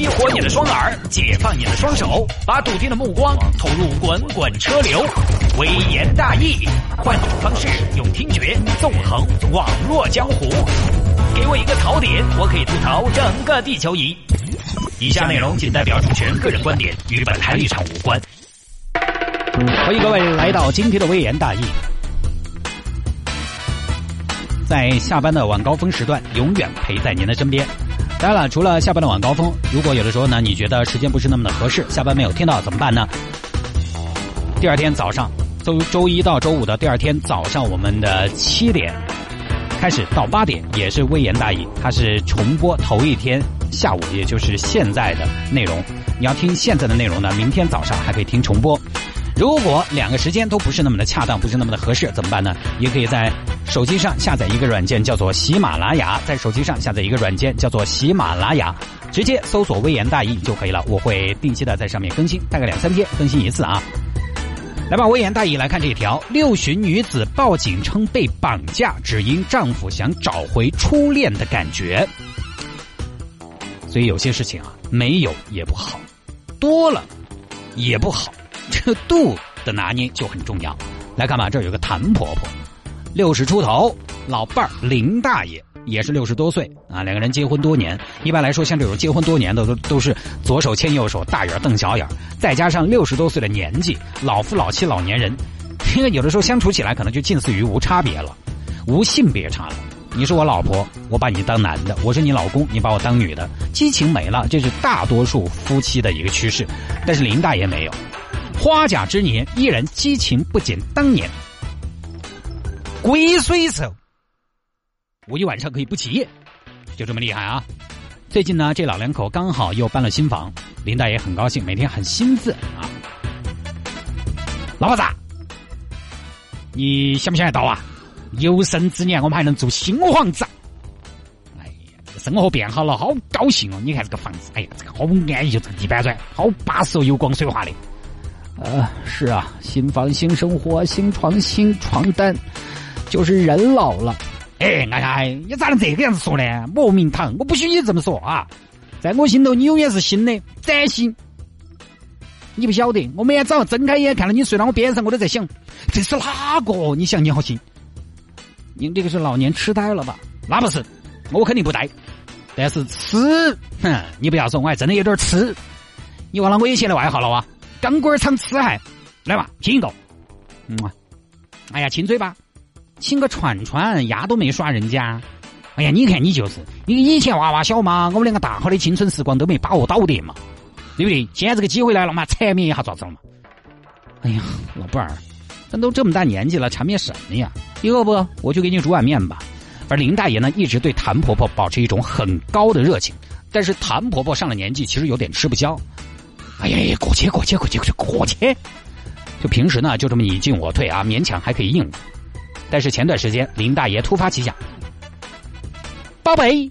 激活你的双耳，解放你的双手，把笃定的目光投入滚滚车流。微言大义，换种方式，用听觉纵横网络江湖。给我一个槽点，我可以吐槽整个地球仪。以下内容仅代表主持人个人观点，与本台立场无关。欢迎各位来到今天的微言大义。在下班的晚高峰时段，永远陪在您的身边。当然了，除了下班的晚高峰，如果有的时候呢，你觉得时间不是那么的合适，下班没有听到怎么办呢？第二天早上，周周一到周五的第二天早上，我们的七点开始到八点，也是微言大义，它是重播头一天下午，也就是现在的内容。你要听现在的内容呢，明天早上还可以听重播。如果两个时间都不是那么的恰当，不是那么的合适，怎么办呢？也可以在手机上下载一个软件，叫做喜马拉雅，在手机上下载一个软件，叫做喜马拉雅，直接搜索“微言大义”就可以了。我会定期的在上面更新，大概两三天更新一次啊。来吧，微言大义来看这一条：六旬女子报警称被绑架，只因丈夫想找回初恋的感觉。所以有些事情啊，没有也不好，多了也不好。这个度的拿捏就很重要。来看吧，这有个谭婆婆，六十出头，老伴儿林大爷也是六十多岁啊。两个人结婚多年，一般来说像这种结婚多年的都都是左手牵右手，大眼瞪小眼，再加上六十多岁的年纪，老夫老妻老年人，因为有的时候相处起来可能就近似于无差别了，无性别差了。你是我老婆，我把你当男的；我是你老公，你把我当女的。激情没了，这是大多数夫妻的一个趋势。但是林大爷没有。花甲之年，依然激情不减当年。鬼水手，我一晚上可以不起夜，就这么厉害啊！最近呢，这老两口刚好又搬了新房，林大爷很高兴，每天很兴奋啊。老婆子，你想不想得到啊？有生之年我们还能住新房子。哎呀，这个生活变好了，好高兴哦！你看这个房子，哎呀，这个好安逸，这个地板砖好巴适哦，油光水滑的。呃，是啊，新房新生活，新床新床单，就是人老了。哎，哎哎，你咋能这个样子说呢？莫名堂，我不许你这么说啊！在我心头，你永远是新的，崭新。你不晓得，我每天早上睁开眼看到你睡到我边上，我都在想，这是哪个？你想你好心。你这个是老年痴呆了吧？那不是，我肯定不呆。但是痴，哼，你不要说，我还真的有点痴。你忘了我以前的外号了哇？钢管厂痴汉，来吧，亲一个，嗯，哎呀，亲嘴巴，亲个串串，牙都没刷人家。哎呀，你看你就是，你以前娃娃小嘛，我们两个大好的青春时光都没把握到的嘛，对不对？现在这个机会来了嘛，缠绵一下咋子了嘛？哎呀，老伴儿，咱都这么大年纪了，缠绵什么呀？你饿不我去给你煮碗面吧。而林大爷呢，一直对谭婆婆保持一种很高的热情，但是谭婆婆上了年纪，其实有点吃不消。哎，过去过去过去过去过去，就平时呢就这么你进我退啊，勉强还可以应付。但是前段时间林大爷突发奇想，宝贝，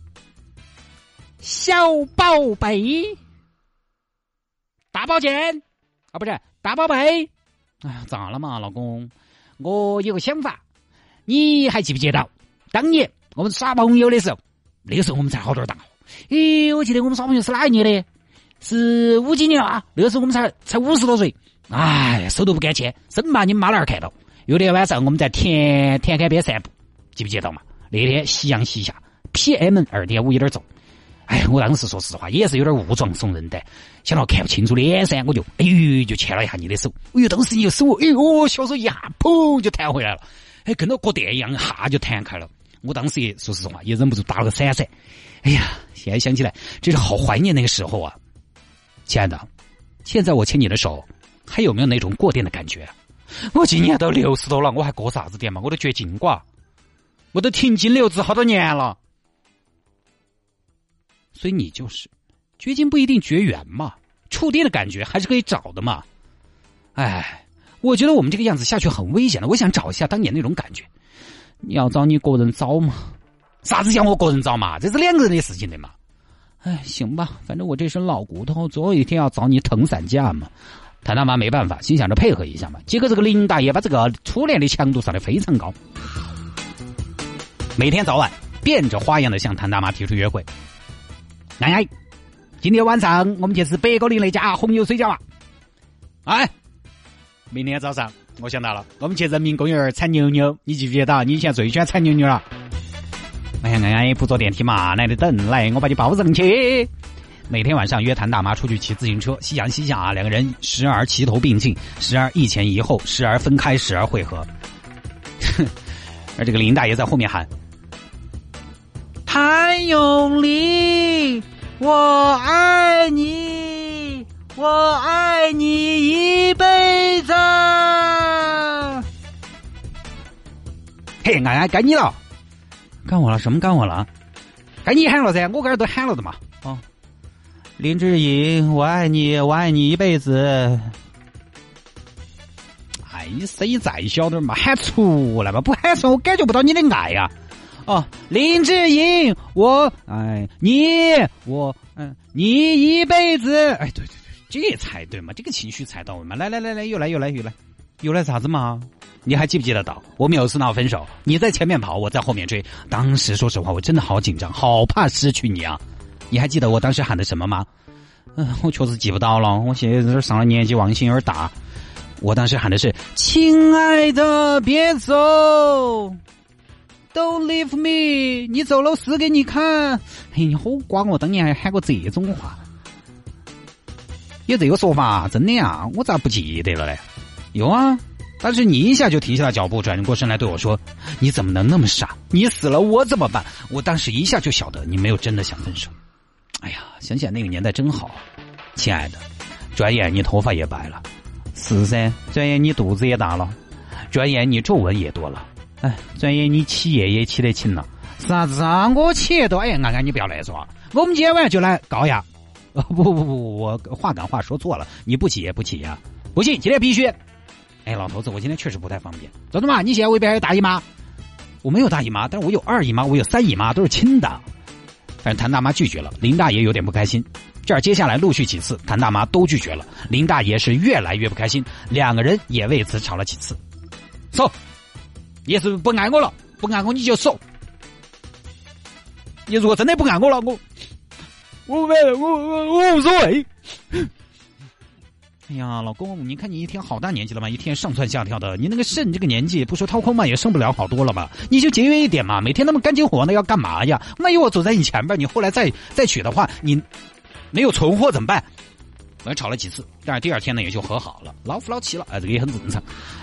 小宝贝，大宝剑啊，不是大宝贝。哎呀，咋了嘛，老公？我有个想法，你还记不记得当年我们耍朋友的时候？那个时候我们才好多大？咦，我记得我们耍朋友是哪一年的？是五几年啊？那个时候我们才才五十多岁，哎，手都不敢牵，生怕你妈那儿看到。有天晚上我们在田田坎边散步，记不记得嘛？那天夕阳西下，PM 二点五有点重。哎，我当时说实话也是有点误撞怂人的，想到看不清楚脸噻，我就哎呦就牵了一下你的手。哎呦，当时你的手，哎呦，小手一下，砰就弹回来了。哎，跟到过电一样，一下就弹开了。我当时也说实话也忍不住打了个闪闪。哎呀，现在想起来真是好怀念那个时候啊。亲爱的，现在我牵你的手，还有没有那种过电的感觉？我今年都六十多了，我还过啥子电嘛？我都绝经瓜，我都停经留子好多年了。所以你就是绝经不一定绝缘嘛，触电的感觉还是可以找的嘛。哎，我觉得我们这个样子下去很危险的。我想找一下当年那种感觉。你要找你个人找嘛？啥子叫我个人找嘛？这是两个人的事情的嘛。哎，行吧，反正我这身老骨头，总有一天要找你疼散架嘛。谭大妈没办法，心想着配合一下嘛。结果这个林大爷把这个初恋的强度上的非常高，每天早晚变着花样的向谭大妈提出约会。哎，今天晚上我们去吃白果林那家红油水饺啊！哎，明天早上我想到了，我们去人民公园铲牛牛，你记不记得？你以前最喜欢铲牛牛了。哎呀，哎呀，不坐电梯嘛，来的等，来，我把你抱上去。每天晚上约谭大妈出去骑自行车，夕阳西下啊，两个人时而齐头并进，时而一前一后，时而分开，时而汇合。而这个林大爷在后面喊：“谭咏麟，我爱你，我爱你一辈子。”嘿，安安，该你了，该我了，什么干我了？该你喊了噻，我刚才都喊了的嘛。哦。林志颖，我爱你，我爱你一辈子。哎，你声音再小点嘛，喊出来嘛，不喊出来我感觉不到你的爱呀。哦，林志颖，我哎你我嗯你一辈子。哎，对对对，这才对嘛，这个情绪才到位嘛。来来来来，又来又来又来，又来又来啥子嘛？你还记不记得到？我们有次闹分手，你在前面跑，我在后面追。当时说实话，我真的好紧张，好怕失去你啊。你还记得我当时喊的什么吗？嗯，我确实记不到了。我现在这上了年纪，忘性有点大。我当时喊的是“亲爱的，别走，Don't leave me”，你走了，死给你看。嘿，你好瓜我当年还喊过这种话，有这个说法，真的呀？我咋不记得了嘞？有啊，但是你一下就停下了脚步，转过身来对我说：“你怎么能那么傻？你死了我怎么办？”我当时一下就晓得你没有真的想分手。哎呀，想想那个年代真好，亲爱的。转眼你头发也白了，是噻。转眼你肚子也大了，转眼你皱纹也多了。哎，转眼你起夜也起得勤了。啥子啊？我起夜多？哎呀，安安你不要乱说。我们今天晚上就来高压。哦不不不，我话赶话说错了。你不起也不起呀？不信，今天必须。哎，老头子，我今天确实不太方便。走着嘛，你现在胃边还有大姨妈？我没有大姨妈，但是我有二姨妈，我有三姨妈，都是亲的。但是谭大妈拒绝了，林大爷有点不开心。这儿接下来陆续几次，谭大妈都拒绝了，林大爷是越来越不开心，两个人也为此吵了几次。走，你是不爱我了？不爱我你就走。你如果真的不爱我了，我我我我我无所谓。哎呀，老公，你看你一天好大年纪了嘛，一天上蹿下跳的，你那个肾这个年纪不说掏空嘛，也剩不了好多了吧？你就节约一点嘛，每天那么干劲活，那要干嘛呀？万一我走在你前边，你后来再再娶的话，你没有存货怎么办？我吵了几次，但是第二天呢也就和好了，老夫老妻了，哎，这个也很正常。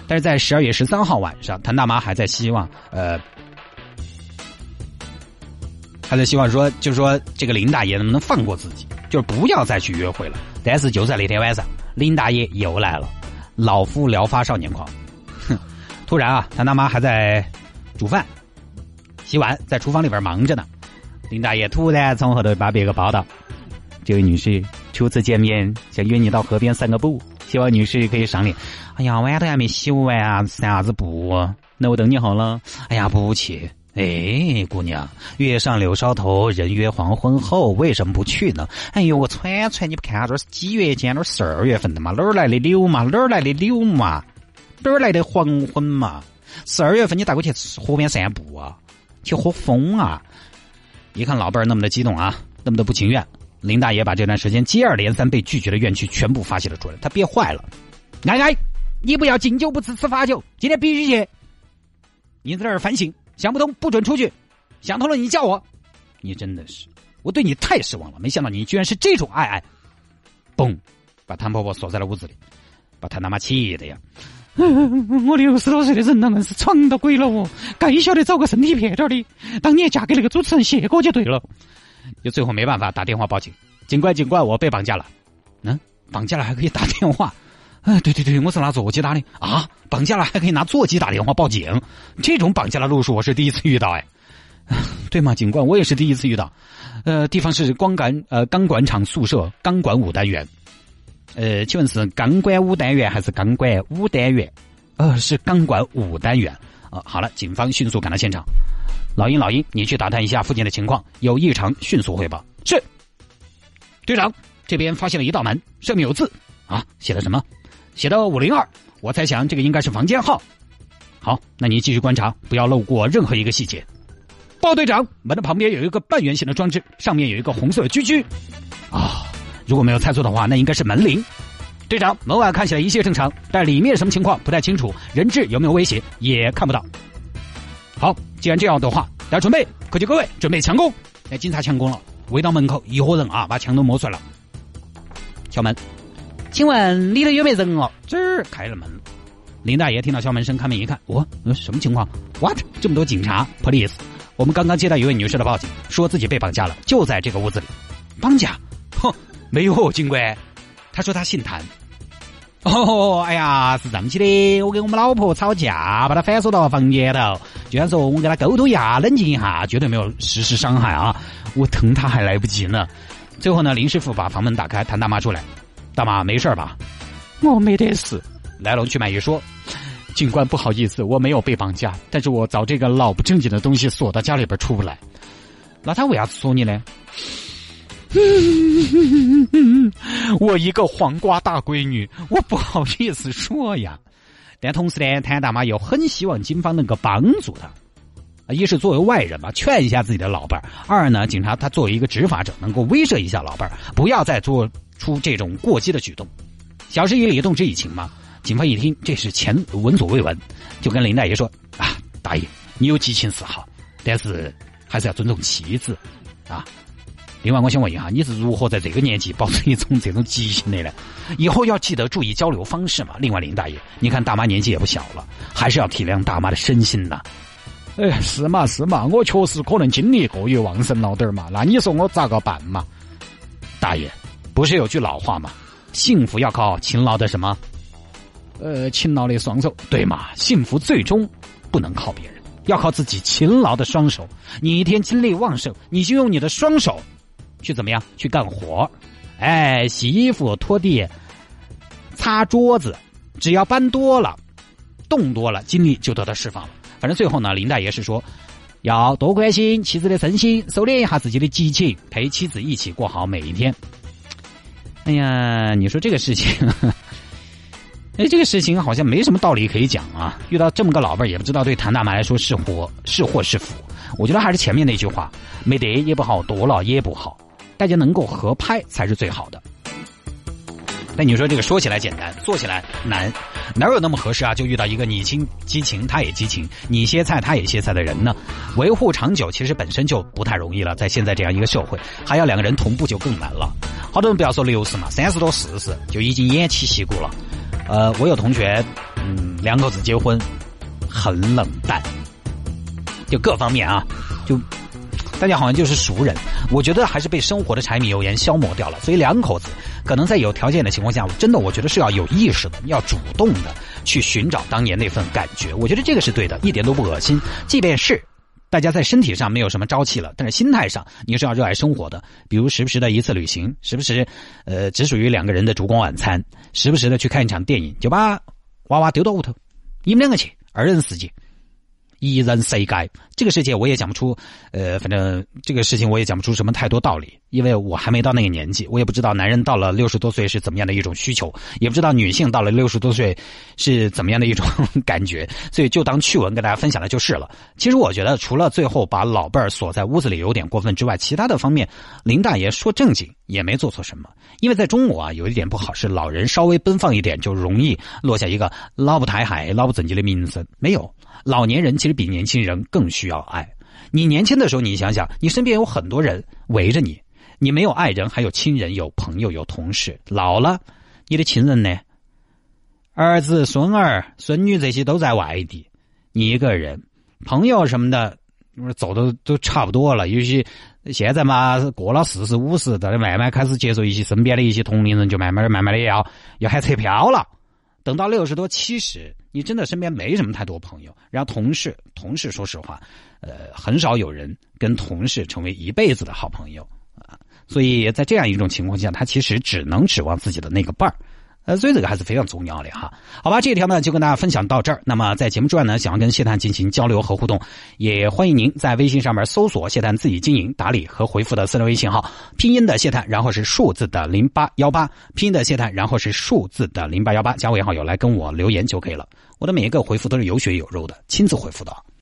但是在十二月十三号晚上，谭大妈还在希望，呃，还在希望说，就是说这个林大爷能不能放过自己，就是不要再去约会了。但是就在那天晚上。林大爷又来了，老夫聊发少年狂。哼，突然啊，他大妈还在煮饭、洗碗，在厨房里边忙着呢。林大爷突然从后头把别个抱到：“这位女士，初次见面，想约你到河边散个步，希望女士可以赏脸。”哎呀，碗都还没洗完啊，散啥子步？那我等你好了。哎呀，不去。哎，姑娘，月上柳梢头，人约黄昏后，为什么不去呢？哎呦，我串串，你不看这是几月间？这是十二月份的嘛？哪儿来的柳嘛？哪儿来的柳嘛？哪儿来的黄昏嘛？十二月份你带我去河边散步啊？去喝风啊？一看老伴儿那么的激动啊，那么的不情愿，林大爷把这段时间接二连三被拒绝的怨气全部发泄了出来，他憋坏了。奶奶，你不要敬酒不吃吃罚酒，今天必须去。你在这儿反省。想不通，不准出去。想通了，你叫我。你真的是，我对你太失望了。没想到你居然是这种爱爱。嘣，把谭婆婆锁在了屋子里，把谭大妈气的呀。我六十多岁的人了，硬是闯到鬼了哦！该晓得找个身体撇点的，当年嫁给那个主持人谢哥就对了。就最后没办法，打电话报警。警官，警官，我被绑架了。嗯，绑架了还可以打电话。哎，对对对，我是拿座机打的啊！绑架了还可以拿座机打电话报警，这种绑架的路数我是第一次遇到哎。对吗，警官？我也是第一次遇到。呃，地方是光杆呃钢管厂宿舍钢管五单元。呃，请问是钢管五单元还是钢管五单元？呃，是钢管五单元。啊，好了，警方迅速赶到现场。老鹰，老鹰，你去打探一下附近的情况，有异常迅速汇报。是。队长，这边发现了一道门，上面有字啊，写的什么？写到五零二，我猜想这个应该是房间号。好，那你继续观察，不要漏过任何一个细节。报队长，门的旁边有一个半圆形的装置，上面有一个红色的“居居”。啊。如果没有猜错的话，那应该是门铃。队长，门外看起来一切正常，但里面什么情况不太清楚，人质有没有威胁也看不到。好，既然这样的话，大家准备，各就各位，准备强攻。哎，警察强攻了，围到门口，一伙人啊，把枪都摸出来了。敲门，请问里头有没有人哦？这儿开了门。林大爷听到敲门声，开门一看，哦，什么情况？What？这么多警察，police！我们刚刚接到一位女士的报警，说自己被绑架了，就在这个屋子里。绑架？哼，没有，警官。他说他姓谭。哦，哎呀，是这么起的，我跟我们老婆吵架，把他反锁到房间头，居然说我们跟他沟通一下，冷静一下，绝对没有实施伤害啊！我疼他还来不及呢。最后呢，林师傅把房门打开，谭大妈出来，大妈没事吧？我没得事。来龙去脉一说，警官不好意思，我没有被绑架，但是我找这个老不正经的东西锁到家里边出不来。那他为啥子锁你呢？我一个黄瓜大闺女，我不好意思说呀。但同时呢，谭大妈又很希望警方能够帮助她。一是作为外人嘛，劝一下自己的老伴儿；二呢，警察他作为一个执法者，能够威慑一下老伴儿，不要再做出这种过激的举动。小事以理，动之以情嘛。警方一听这是前闻所未闻，就跟林大爷说：“啊，大爷，你有激情是好，但是还是要尊重妻子啊。”另外，我想问一下，你是如何在这个年纪保持一种这种激情的呢？以后要记得注意交流方式嘛。另外，林大爷，你看大妈年纪也不小了，还是要体谅大妈的身心呐。哎，是嘛是嘛，我确实可能精力过于旺盛了点儿嘛。那你说我咋个办嘛？大爷，不是有句老话吗？幸福要靠勤劳的什么？呃，勤劳的双手，对嘛？幸福最终不能靠别人，要靠自己勤劳的双手。你一天精力旺盛，你就用你的双手。去怎么样？去干活，哎，洗衣服、拖地、擦桌子，只要搬多了、动多了，精力就得到释放了。反正最后呢，林大爷是说，要多关心妻子的身心，收敛一下自己的激情，陪妻子一起过好每一天。哎呀，你说这个事情，哎，这个事情好像没什么道理可以讲啊。遇到这么个老伴儿，也不知道对谭大妈来说是祸是祸是福。我觉得还是前面那句话，没得也不好，多了也不好。大家能够合拍才是最好的。那你说这个说起来简单，做起来难，哪有那么合适啊？就遇到一个你情激情，他也激情，你歇菜，他也歇菜的人呢？维护长久其实本身就不太容易了，在现在这样一个社会，还要两个人同步就更难了。好多人不要说六十嘛，三十多四十就已经偃旗息鼓了。呃，我有同学，嗯，两口子结婚，很冷淡，就各方面啊，就。大家好像就是熟人，我觉得还是被生活的柴米油盐消磨掉了。所以两口子可能在有条件的情况下，真的我觉得是要有意识的，要主动的去寻找当年那份感觉。我觉得这个是对的，一点都不恶心。即便是大家在身体上没有什么朝气了，但是心态上你是要热爱生活的。比如时不时的一次旅行，时不时呃只属于两个人的烛光晚餐，时不时的去看一场电影，就把娃娃丢到屋头，你们两个去二人世界。一人世界，这个世界我也讲不出，呃，反正这个事情我也讲不出什么太多道理，因为我还没到那个年纪，我也不知道男人到了六十多岁是怎么样的一种需求，也不知道女性到了六十多岁是怎么样的一种 感觉，所以就当趣闻跟大家分享了就是了。其实我觉得，除了最后把老伴儿锁在屋子里有点过分之外，其他的方面，林大爷说正经也没做错什么。因为在中国啊，有一点不好是老人稍微奔放一点，就容易落下一个老不抬海、老不正经的名声。没有。老年人其实比年轻人更需要爱。你年轻的时候，你想想，你身边有很多人围着你，你没有爱人，还有亲人、有朋友、有同事。老了，你的亲人呢？儿子、孙儿、孙女这些都在外地，你一个人，朋友什么的，走的都差不多了。有些现在嘛，过了四十五十，在慢慢开始接受一些身边的一些同龄人，就慢慢慢慢的要要喊车票了。等到六十多七十，你真的身边没什么太多朋友。然后同事，同事说实话，呃，很少有人跟同事成为一辈子的好朋友啊。所以在这样一种情况下，他其实只能指望自己的那个伴儿。呃，所以这个还是非常重要的哈。好吧，这条呢就跟大家分享到这儿。那么在节目之外呢，想要跟谢探进行交流和互动，也欢迎您在微信上面搜索谢探自己经营打理和回复的私人微信号，拼音的谢探，然后是数字的零八幺八，拼音的谢探，然后是数字的零八幺八，加为好友来跟我留言就可以了。我的每一个回复都是有血有肉的，亲自回复的。